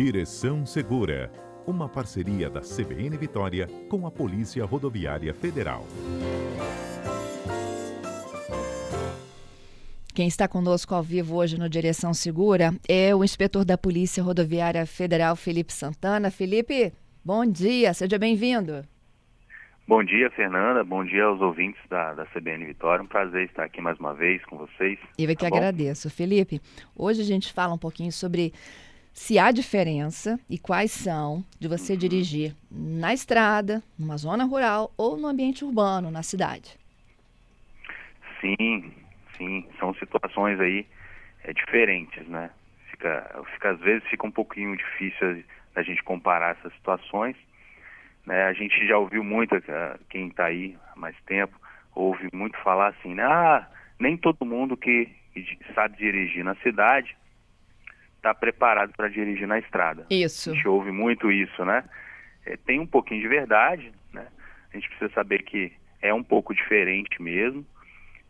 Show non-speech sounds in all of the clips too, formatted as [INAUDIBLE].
Direção Segura, uma parceria da CBN Vitória com a Polícia Rodoviária Federal. Quem está conosco ao vivo hoje no Direção Segura é o inspetor da Polícia Rodoviária Federal, Felipe Santana. Felipe, bom dia, seja bem-vindo. Bom dia, Fernanda. Bom dia aos ouvintes da, da CBN Vitória. Um prazer estar aqui mais uma vez com vocês. Eu é que tá agradeço. Felipe, hoje a gente fala um pouquinho sobre se há diferença e quais são de você uhum. dirigir na estrada, numa zona rural ou no ambiente urbano, na cidade. Sim, sim, são situações aí é, diferentes, né? Fica, fica, às vezes fica um pouquinho difícil a gente comparar essas situações. Né? A gente já ouviu muito, eh, quem está aí há mais tempo, ouve muito falar assim, né? ah, nem todo mundo que sabe dirigir na cidade está preparado para dirigir na estrada. Isso. A gente ouve muito isso, né? É, tem um pouquinho de verdade, né? A gente precisa saber que é um pouco diferente mesmo,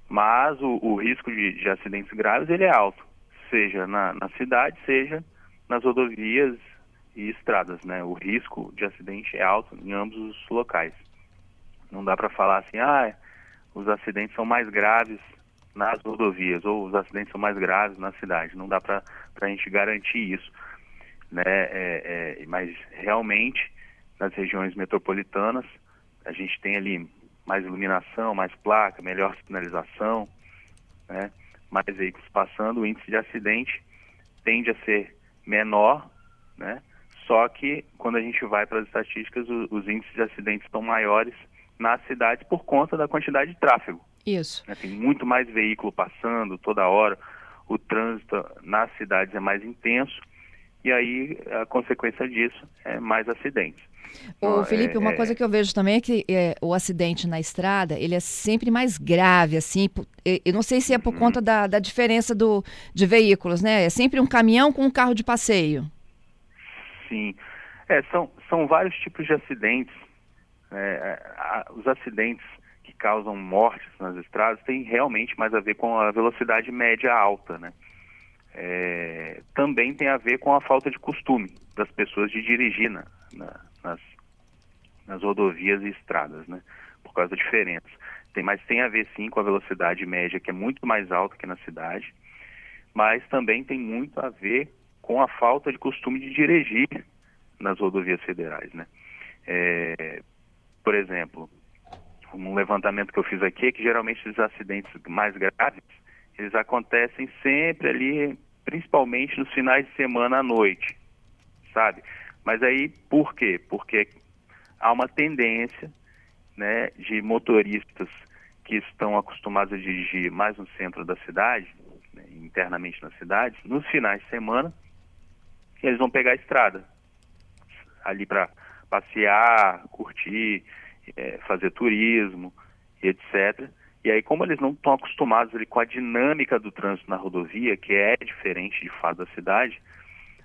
mas o, o risco de, de, acidentes graves ele é alto, seja na, na, cidade, seja nas rodovias e estradas, né? O risco de acidente é alto em ambos os locais. Não dá para falar assim, ah, os acidentes são mais graves nas rodovias ou os acidentes são mais graves na cidade. Não dá para a gente garantir isso, né? É, é, mas realmente nas regiões metropolitanas a gente tem ali mais iluminação, mais placa, melhor sinalização, né? mais veículos passando, o índice de acidente tende a ser menor, né? Só que quando a gente vai para as estatísticas, os, os índices de acidentes estão maiores nas cidades por conta da quantidade de tráfego. Isso. Né? Tem muito mais veículo passando toda hora, o trânsito nas cidades é mais intenso e aí a consequência disso é mais acidentes. Ô, Felipe, é, uma é... coisa que eu vejo também é que é, o acidente na estrada, ele é sempre mais grave, assim, eu não sei se é por uhum. conta da, da diferença do, de veículos, né? É sempre um caminhão com um carro de passeio. Sim, é, são, são vários tipos de acidentes. É, a, os acidentes causam mortes nas estradas têm realmente mais a ver com a velocidade média alta, né? É, também tem a ver com a falta de costume das pessoas de dirigir na, na, nas, nas rodovias e estradas, né? Por causa da diferença. Tem, mas tem a ver sim com a velocidade média, que é muito mais alta que na cidade, mas também tem muito a ver com a falta de costume de dirigir nas rodovias federais, né? É, por exemplo, um levantamento que eu fiz aqui é que geralmente os acidentes mais graves, eles acontecem sempre ali, principalmente nos finais de semana à noite, sabe? Mas aí, por quê? Porque há uma tendência né, de motoristas que estão acostumados a dirigir mais no centro da cidade, né, internamente na cidade, nos finais de semana, eles vão pegar a estrada ali para passear, curtir, é, fazer turismo, etc. E aí, como eles não estão acostumados ali com a dinâmica do trânsito na rodovia, que é diferente de fato da cidade,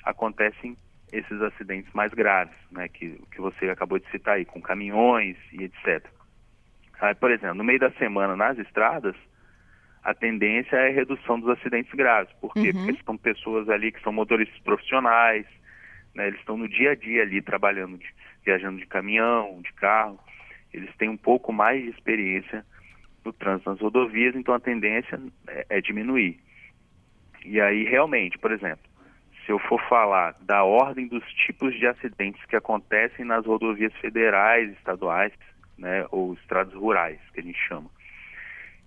acontecem esses acidentes mais graves, né, que, que você acabou de citar aí, com caminhões e etc. Aí, por exemplo, no meio da semana nas estradas, a tendência é a redução dos acidentes graves. Por quê? Uhum. Porque são pessoas ali que são motoristas profissionais, né, eles estão no dia a dia ali trabalhando, de, viajando de caminhão, de carro, eles têm um pouco mais de experiência no trânsito nas rodovias, então a tendência é, é diminuir. E aí, realmente, por exemplo, se eu for falar da ordem dos tipos de acidentes que acontecem nas rodovias federais, estaduais, né, ou estradas rurais, que a gente chama,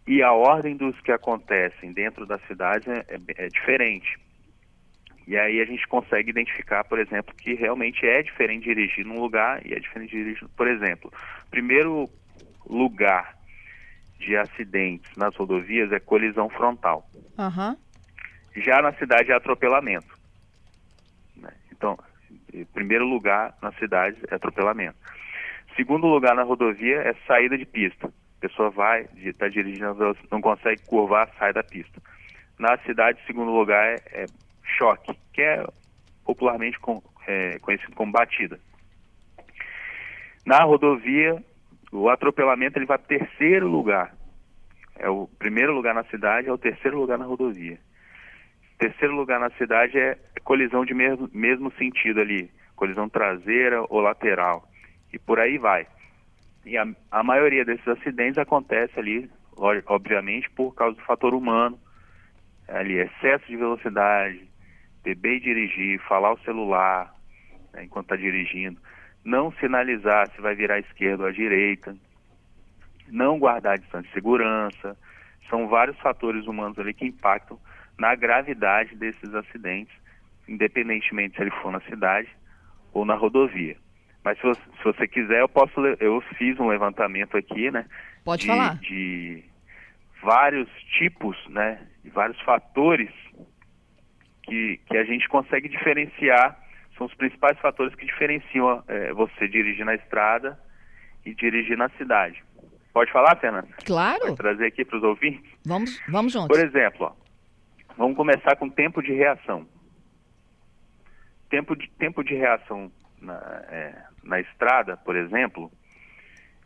e a ordem dos que acontecem dentro da cidade é, é, é diferente. E aí a gente consegue identificar, por exemplo, que realmente é diferente dirigir num lugar e é diferente dirigir, por exemplo, primeiro lugar de acidentes nas rodovias é colisão frontal. Uhum. Já na cidade é atropelamento. Então, em primeiro lugar na cidade é atropelamento. Segundo lugar na rodovia é saída de pista. A pessoa vai, está dirigindo, não consegue curvar, sai da pista. Na cidade, segundo lugar é, é choque, que é popularmente com, é, conhecido como batida. Na rodovia, o atropelamento ele vai para terceiro lugar. É o primeiro lugar na cidade, é o terceiro lugar na rodovia. Terceiro lugar na cidade é colisão de mesmo, mesmo sentido ali, colisão traseira ou lateral. E por aí vai. E a, a maioria desses acidentes acontece ali, obviamente, por causa do fator humano. Ali, excesso de velocidade, beber e dirigir, falar o celular né, enquanto está dirigindo, não sinalizar se vai virar à esquerda ou à direita, não guardar a distância de segurança. São vários fatores humanos ali que impactam na gravidade desses acidentes, independentemente se ele for na cidade ou na rodovia. Mas se você, se você quiser, eu posso. Eu fiz um levantamento aqui, né? Pode de, falar. De vários tipos, né? De vários fatores que, que a gente consegue diferenciar. São os principais fatores que diferenciam é, você dirigir na estrada e dirigir na cidade. Pode falar, Fernanda? Claro. Pode trazer aqui para os ouvintes? Vamos, vamos juntos. Por exemplo, ó, Vamos começar com tempo de reação. Tempo de, tempo de reação na, é, na estrada, por exemplo,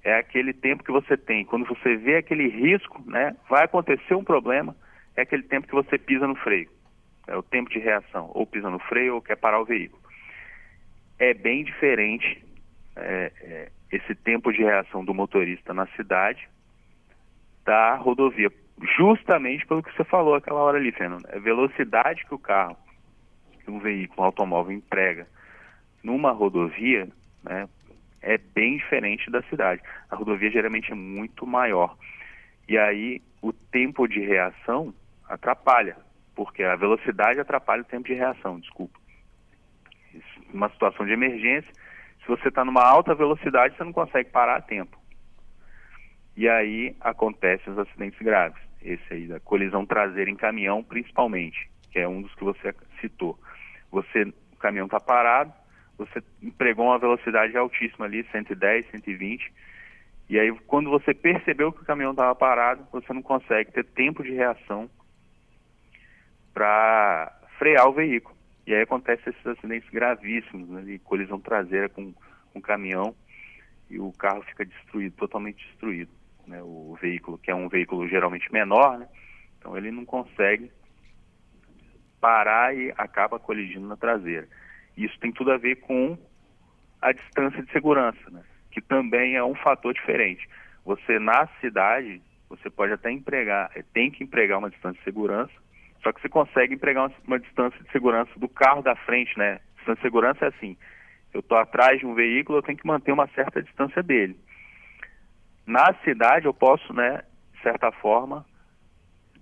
é aquele tempo que você tem. Quando você vê aquele risco, né, vai acontecer um problema, é aquele tempo que você pisa no freio. É o tempo de reação. Ou pisa no freio ou quer parar o veículo. É bem diferente é, é, esse tempo de reação do motorista na cidade da rodovia justamente pelo que você falou aquela hora ali, Fernando. A velocidade que o carro, que um veículo, um automóvel emprega numa rodovia, né, é bem diferente da cidade. A rodovia geralmente é muito maior. E aí o tempo de reação atrapalha, porque a velocidade atrapalha o tempo de reação, desculpa. Numa situação de emergência, se você está numa alta velocidade, você não consegue parar a tempo. E aí acontecem os acidentes graves esse aí da colisão traseira em caminhão, principalmente, que é um dos que você citou. Você, o caminhão está parado, você empregou uma velocidade altíssima ali, 110, 120, e aí quando você percebeu que o caminhão estava parado, você não consegue ter tempo de reação para frear o veículo. E aí acontece esses acidentes gravíssimos, né, de colisão traseira com, o caminhão, e o carro fica destruído, totalmente destruído né, o veículo, que é um veículo geralmente menor, né, então ele não consegue parar e acaba colidindo na traseira. Isso tem tudo a ver com a distância de segurança, né, que também é um fator diferente. Você na cidade, você pode até empregar, tem que empregar uma distância de segurança, só que você consegue empregar uma, uma distância de segurança do carro da frente, né? Distância de segurança é assim, eu estou atrás de um veículo, eu tenho que manter uma certa distância dele. Na cidade eu posso, né, de certa forma,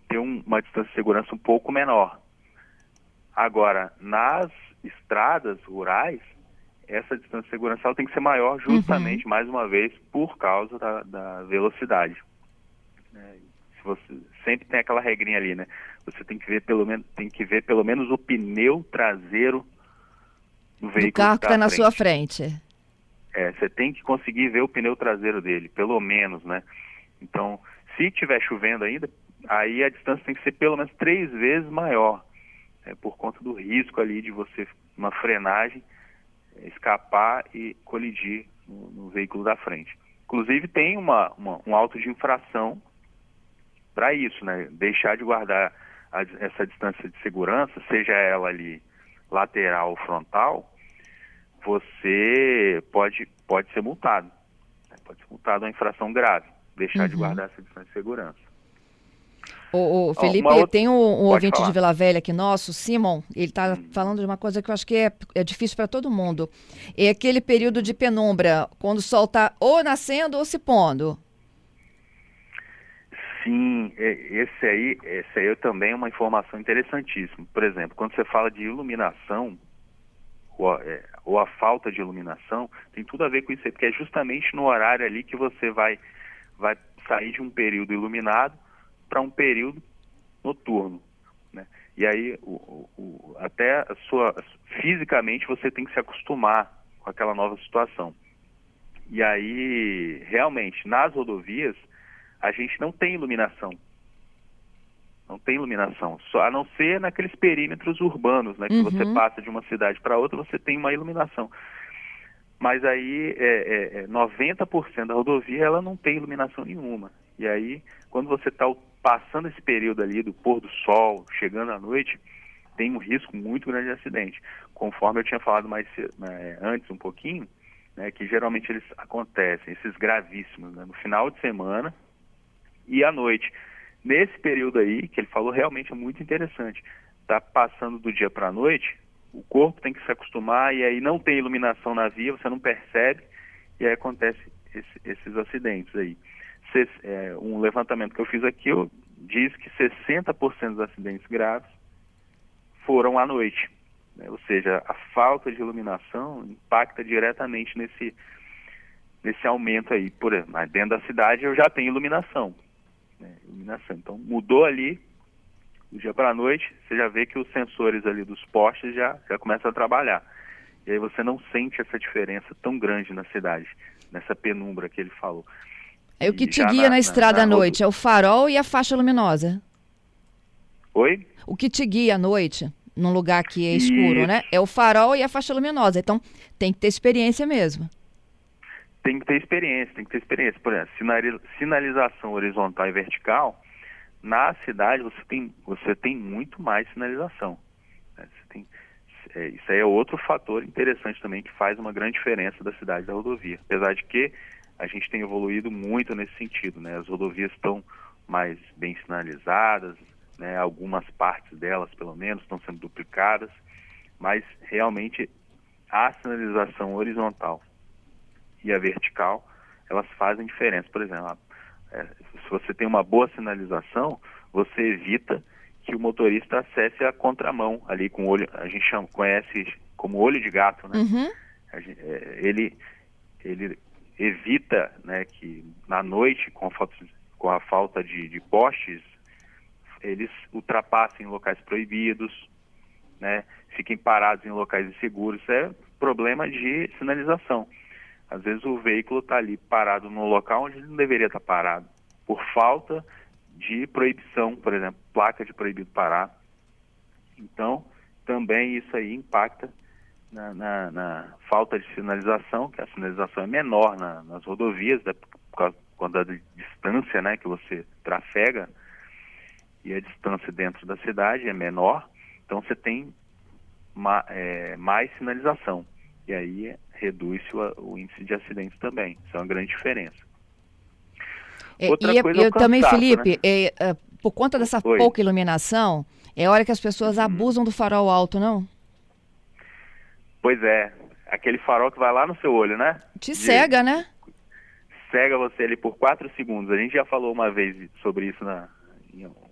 ter um, uma distância de segurança um pouco menor. Agora, nas estradas rurais, essa distância de segurança ela tem que ser maior justamente, uhum. mais uma vez, por causa da, da velocidade. É, se você sempre tem aquela regrinha ali, né? Você tem que ver pelo menos tem que ver pelo menos o pneu traseiro do veículo do carro que está tá na sua frente. É, você tem que conseguir ver o pneu traseiro dele, pelo menos, né? Então, se estiver chovendo ainda, aí a distância tem que ser pelo menos três vezes maior, é, por conta do risco ali de você, uma frenagem, é, escapar e colidir no, no, veículo da frente. Inclusive tem uma, uma um auto de infração para isso, né? Deixar de guardar a, essa distância de segurança, seja ela ali lateral ou frontal, você pode, pode ser multado. Né? Pode ser multado uma infração grave, deixar uhum. de guardar essa distância de segurança. O, Felipe, outra... tem um, um ouvinte falar. de Vila Velha aqui nosso, Simon, ele está hum. falando de uma coisa que eu acho que é, é difícil para todo mundo. É aquele período de penumbra, quando o sol está ou nascendo ou se pondo. Sim, esse aí, esse aí é também uma informação interessantíssima. Por exemplo, quando você fala de iluminação, ou a, é, ou a falta de iluminação, tem tudo a ver com isso aí, porque é justamente no horário ali que você vai, vai sair de um período iluminado para um período noturno. Né? E aí, o, o, até sua, fisicamente, você tem que se acostumar com aquela nova situação. E aí, realmente, nas rodovias, a gente não tem iluminação não tem iluminação, só a não ser naqueles perímetros urbanos, né, que uhum. você passa de uma cidade para outra, você tem uma iluminação. Mas aí é, é, 90% é, da rodovia ela não tem iluminação nenhuma. E aí, quando você está passando esse período ali do pôr do sol, chegando à noite, tem um risco muito grande de acidente. Conforme eu tinha falado mais né, antes um pouquinho, né, que geralmente eles acontecem, esses gravíssimos, né, no final de semana e à noite. Nesse período aí, que ele falou, realmente é muito interessante. Está passando do dia para a noite, o corpo tem que se acostumar e aí não tem iluminação na via, você não percebe e aí acontece esse, esses acidentes aí. Se, é, um levantamento que eu fiz aqui eu, diz que 60% dos acidentes graves foram à noite. Né? Ou seja, a falta de iluminação impacta diretamente nesse, nesse aumento aí. Por, mas dentro da cidade eu já tenho iluminação. Né? iluminação. Então mudou ali, do dia para a noite, você já vê que os sensores ali dos postes já, já começam a trabalhar. E aí você não sente essa diferença tão grande na cidade, nessa penumbra que ele falou. É o que te guia na, na estrada à noite, é o farol e a faixa luminosa. Oi? O que te guia à noite, num lugar que é escuro, Isso. né? É o farol e a faixa luminosa. Então, tem que ter experiência mesmo. Tem que ter experiência, tem que ter experiência. Por exemplo, sinalização horizontal e vertical, na cidade você tem, você tem muito mais sinalização. Né? Tem, é, isso aí é outro fator interessante também que faz uma grande diferença da cidade da rodovia. Apesar de que a gente tem evoluído muito nesse sentido, né? As rodovias estão mais bem sinalizadas, né? Algumas partes delas, pelo menos, estão sendo duplicadas, mas realmente a sinalização horizontal e a vertical, elas fazem diferença. Por exemplo, é, se você tem uma boa sinalização, você evita que o motorista acesse a contramão ali com o olho, a gente chama, conhece como olho de gato, né? Uhum. Gente, é, ele, ele evita né, que na noite, com a falta, com a falta de, de postes, eles ultrapassem locais proibidos, né, fiquem parados em locais inseguros. Isso é problema de sinalização. Às vezes o veículo está ali parado no local onde ele não deveria estar tá parado, por falta de proibição, por exemplo, placa de proibido parar. Então, também isso aí impacta na, na, na, falta de sinalização, que a sinalização é menor na, nas rodovias, né, por causa, da distância né, que você trafega, e a distância dentro da cidade é menor, então você tem ma, é, mais sinalização. E aí reduz o, o, índice de acidentes também. Isso é uma grande diferença. É, Outra e coisa é eu também, Felipe, né? é, é, por conta dessa Oi. pouca iluminação, é hora que as pessoas uhum. abusam do farol alto, não? Pois é, aquele farol que vai lá no seu olho, né? Te De... cega, né? Cega você ali por quatro segundos. A gente já falou uma vez sobre isso na,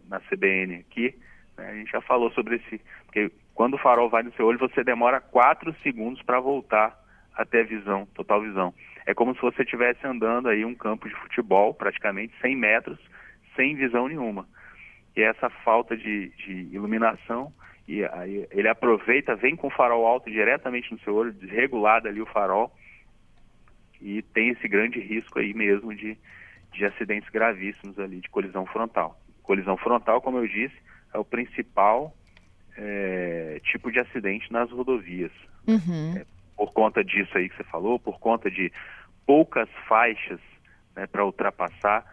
na CBN aqui. Né? A gente já falou sobre esse. Porque quando o farol vai no seu olho, você demora quatro segundos para voltar até visão, total visão. É como se você estivesse andando aí um campo de futebol, praticamente 100 metros, sem visão nenhuma. E essa falta de, de iluminação e aí ele aproveita, vem com o farol alto diretamente no seu olho, desregulado ali o farol, e tem esse grande risco aí mesmo de, de acidentes gravíssimos ali, de colisão frontal. Colisão frontal, como eu disse, é o principal é, tipo de acidente nas rodovias. Uhum. É, por conta disso aí que você falou, por conta de poucas faixas né, para ultrapassar,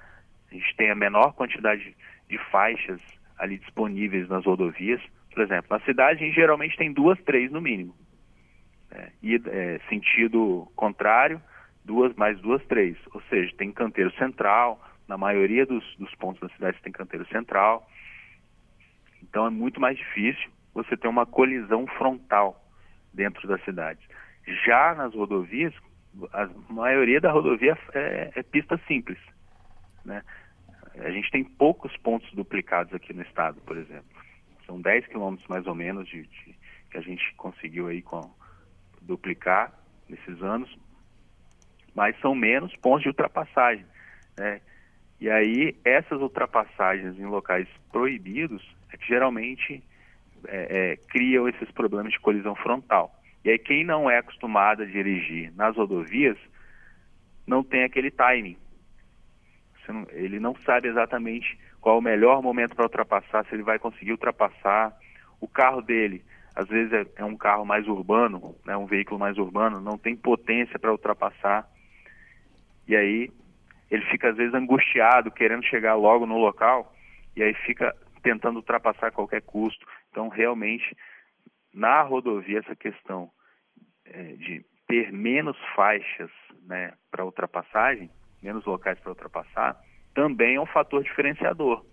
a gente tem a menor quantidade de faixas ali disponíveis nas rodovias, por exemplo, na cidade geralmente tem duas, três no mínimo. É, e é, sentido contrário, duas mais duas, três. Ou seja, tem canteiro central, na maioria dos, dos pontos da cidade tem canteiro central. Então é muito mais difícil você ter uma colisão frontal dentro da cidade. Já nas rodovias, a maioria da rodovia é, é pista simples. Né? A gente tem poucos pontos duplicados aqui no estado, por exemplo. São 10 quilômetros mais ou menos de, de, que a gente conseguiu aí com, duplicar nesses anos, mas são menos pontos de ultrapassagem. Né? E aí essas ultrapassagens em locais proibidos é que geralmente é, é, criam esses problemas de colisão frontal. E aí quem não é acostumado a dirigir nas rodovias não tem aquele timing. Não, ele não sabe exatamente qual o melhor momento para ultrapassar, se ele vai conseguir ultrapassar. O carro dele, às vezes é, é um carro mais urbano, né, um veículo mais urbano, não tem potência para ultrapassar. E aí ele fica às vezes angustiado, querendo chegar logo no local, e aí fica tentando ultrapassar a qualquer custo. Então, realmente, na rodovia, essa questão é, de ter menos faixas né, para ultrapassagem, menos locais para ultrapassar, também é um fator diferenciador.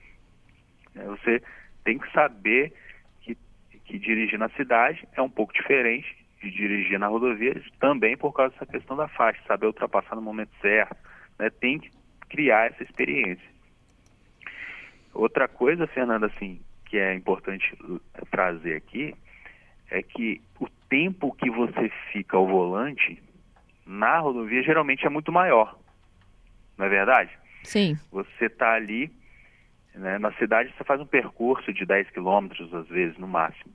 É, você tem que saber que, que dirigir na cidade é um pouco diferente de dirigir na rodovia, também por causa dessa questão da faixa, saber ultrapassar no momento certo. Né, tem que criar essa experiência. Outra coisa, Fernanda, assim, que é importante trazer aqui, é que o tempo que você fica ao volante na rodovia geralmente é muito maior. Não é verdade? Sim. Você está ali, né, na cidade você faz um percurso de 10 quilômetros, às vezes, no máximo.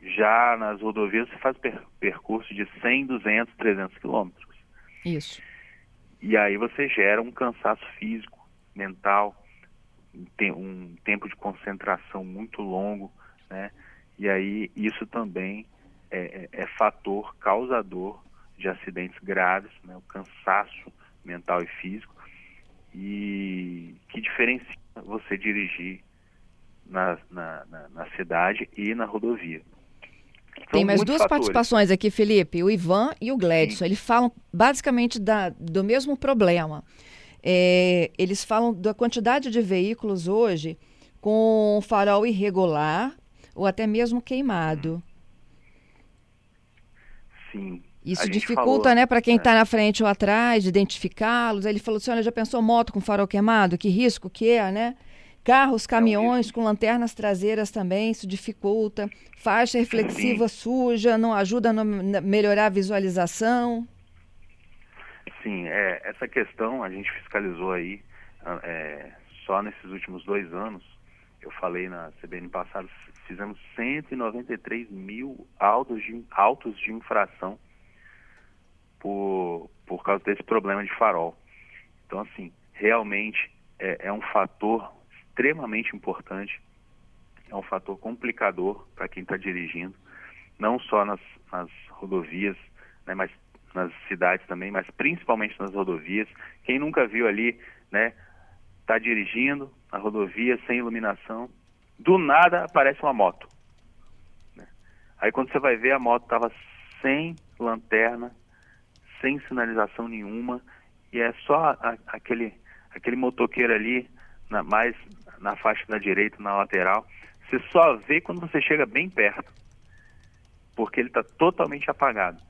Já nas rodovias você faz per percurso de 100, 200, 300 quilômetros. Isso. E aí você gera um cansaço físico, mental, um tempo de concentração muito longo, né? E aí isso também é, é, é fator causador de acidentes graves, né? o cansaço mental e físico, e que diferencia você dirigir na, na, na, na cidade e na rodovia. Tem mais duas fatores. participações aqui, Felipe, o Ivan e o Gledson. Eles falam basicamente da, do mesmo problema. É, eles falam da quantidade de veículos hoje com farol irregular ou até mesmo queimado. Sim. Isso dificulta, falou, né, para quem está é. na frente ou atrás, identificá-los. Ele falou assim: olha, já pensou moto com farol queimado? Que risco que é, né? Carros, caminhões é um com lanternas traseiras também, isso dificulta. Faixa reflexiva Sim. suja, não ajuda a melhorar a visualização. Sim, é, essa questão a gente fiscalizou aí é, só nesses últimos dois anos. Eu falei na CBN passado, fizemos 193 mil autos de, autos de infração por, por causa desse problema de farol. Então, assim, realmente é, é um fator extremamente importante, é um fator complicador para quem está dirigindo, não só nas, nas rodovias, né, mas nas cidades também, mas principalmente nas rodovias. Quem nunca viu ali, né, tá dirigindo a rodovia sem iluminação, do nada aparece uma moto. Né? Aí quando você vai ver a moto estava sem lanterna, sem sinalização nenhuma e é só a, aquele aquele motoqueiro ali, na, mais na faixa da direita, na lateral. Você só vê quando você chega bem perto, porque ele está totalmente apagado.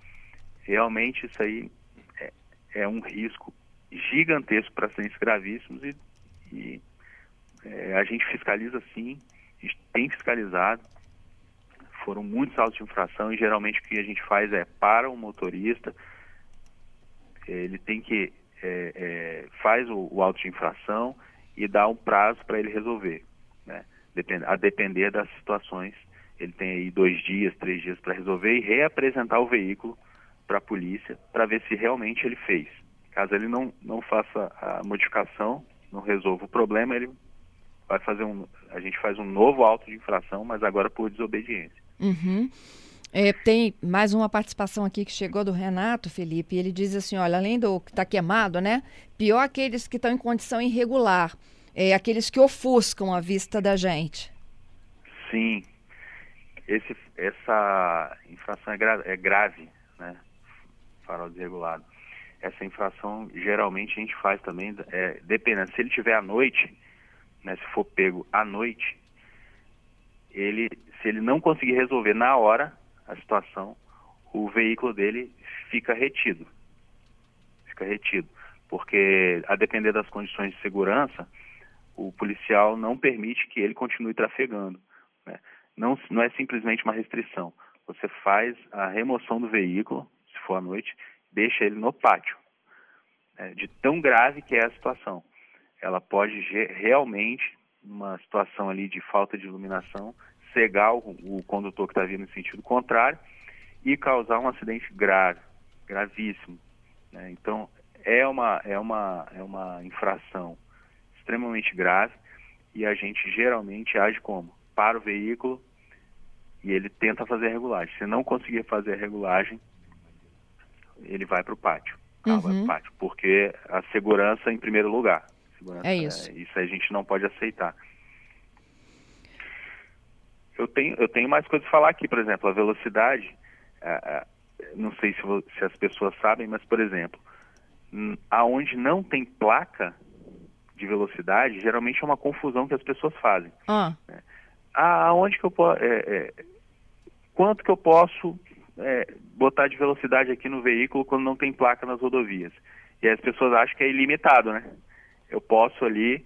Realmente isso aí é, é um risco gigantesco para acidentes gravíssimos e, e é, a gente fiscaliza sim, a gente tem fiscalizado. Foram muitos autos de infração e geralmente o que a gente faz é para o motorista, ele tem que é, é, faz o, o auto de infração e dá um prazo para ele resolver, né? A depender das situações, ele tem aí dois dias, três dias para resolver e reapresentar o veículo para a polícia para ver se realmente ele fez. Caso ele não, não faça a modificação, não resolva o problema, ele vai fazer um, a gente faz um novo auto de infração, mas agora por desobediência. Uhum. É, tem mais uma participação aqui que chegou do Renato, Felipe. Ele diz assim: olha, além do que está queimado, né? Pior aqueles que estão em condição irregular, é, aqueles que ofuscam a vista da gente. Sim. Esse, essa infração é, gra é grave, né? Farol desregulado. Essa infração geralmente a gente faz também, é, dependendo, se ele tiver à noite, né, se for pego à noite, ele, se ele não conseguir resolver na hora, a situação, o veículo dele fica retido. Fica retido. Porque, a depender das condições de segurança, o policial não permite que ele continue trafegando. Né? Não, não é simplesmente uma restrição. Você faz a remoção do veículo, se for à noite, deixa ele no pátio. Né? De tão grave que é a situação. Ela pode realmente, numa situação ali de falta de iluminação, cegar o, o condutor que está vindo no sentido contrário e causar um acidente grave, gravíssimo. Né? Então, é uma, é, uma, é uma infração extremamente grave e a gente geralmente age como? Para o veículo e ele tenta fazer a regulagem. Se não conseguir fazer a regulagem, ele vai para o pátio. Uhum. vai pátio, porque a segurança em primeiro lugar. Segurança, é isso. É, isso a gente não pode aceitar. eu tenho, eu tenho mais coisas a falar aqui, por exemplo, a velocidade, não sei se, se, as pessoas sabem, mas, por exemplo, aonde não tem placa de velocidade, geralmente é uma confusão que as pessoas fazem. Ah. Aonde que eu posso... É, é, quanto que eu posso é, botar de velocidade aqui no veículo quando não tem placa nas rodovias? E as pessoas acham que é ilimitado, né? Eu posso ali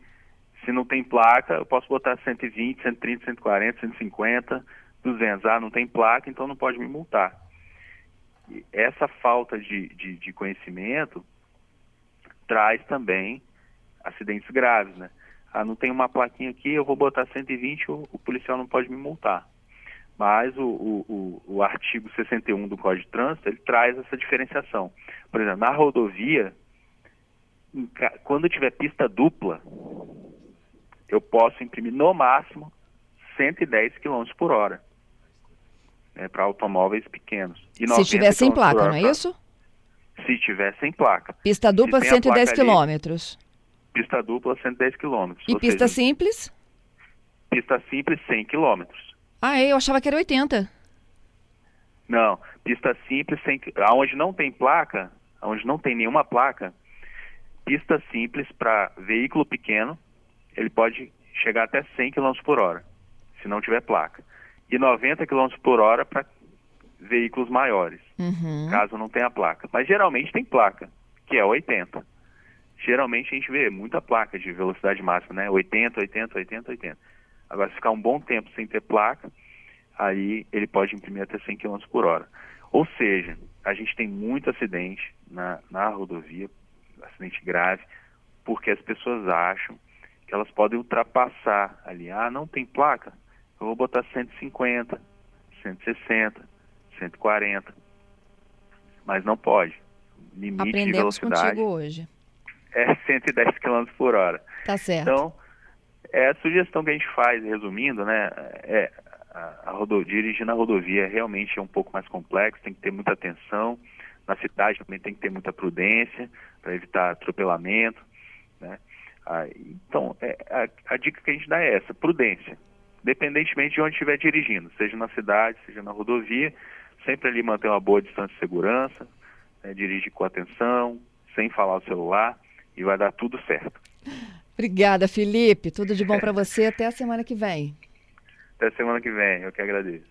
se não tem placa, eu posso botar 120, 130, 140, 150, 200. Ah, não tem placa, então não pode me multar. E essa falta de, de, de conhecimento traz também acidentes graves, né? Ah, não tem uma plaquinha aqui, eu vou botar 120, o, o policial não pode me multar. Mas o, o, o, o artigo 61 do Código de Trânsito, ele traz essa diferenciação. Por exemplo, na rodovia, quando tiver pista dupla, eu posso imprimir no máximo 110 km por hora né, para automóveis pequenos. Se tiver sem placa, não é isso? Se tiver sem placa. Pista dupla, 110 km. Pista dupla, 110 km. E pista seja, simples? Pista simples, 100 km. Ah, é? eu achava que era 80. Não, pista simples, 100, aonde não tem placa, aonde não tem nenhuma placa, pista simples para veículo pequeno, ele pode chegar até 100 km por hora, se não tiver placa. E 90 km por hora para veículos maiores, uhum. caso não tenha placa. Mas geralmente tem placa, que é 80. Geralmente a gente vê muita placa de velocidade máxima, né? 80, 80, 80, 80. Agora, se ficar um bom tempo sem ter placa, aí ele pode imprimir até 100 km por hora. Ou seja, a gente tem muito acidente na, na rodovia, acidente grave, porque as pessoas acham que elas podem ultrapassar ali. Ah, não tem placa? Eu vou botar 150, 160, 140. Mas não pode. Limite Aprendemos de velocidade. contigo hoje. É 110 km por hora. Tá certo. Então, é a sugestão que a gente faz, resumindo, né? É, a, a rodo, dirigir na rodovia realmente é um pouco mais complexo, tem que ter muita atenção. Na cidade também tem que ter muita prudência para evitar atropelamento, né? Ah, então, é, a, a, dica que a gente dá é essa, prudência. Independentemente de onde estiver dirigindo, seja na cidade, seja na rodovia, sempre ali manter uma boa distância de segurança, né, dirige com atenção, sem falar o celular, e vai dar tudo certo. Obrigada, Felipe. Tudo de bom para [LAUGHS] você. Até a semana que vem. Até a semana que vem. Eu que agradeço.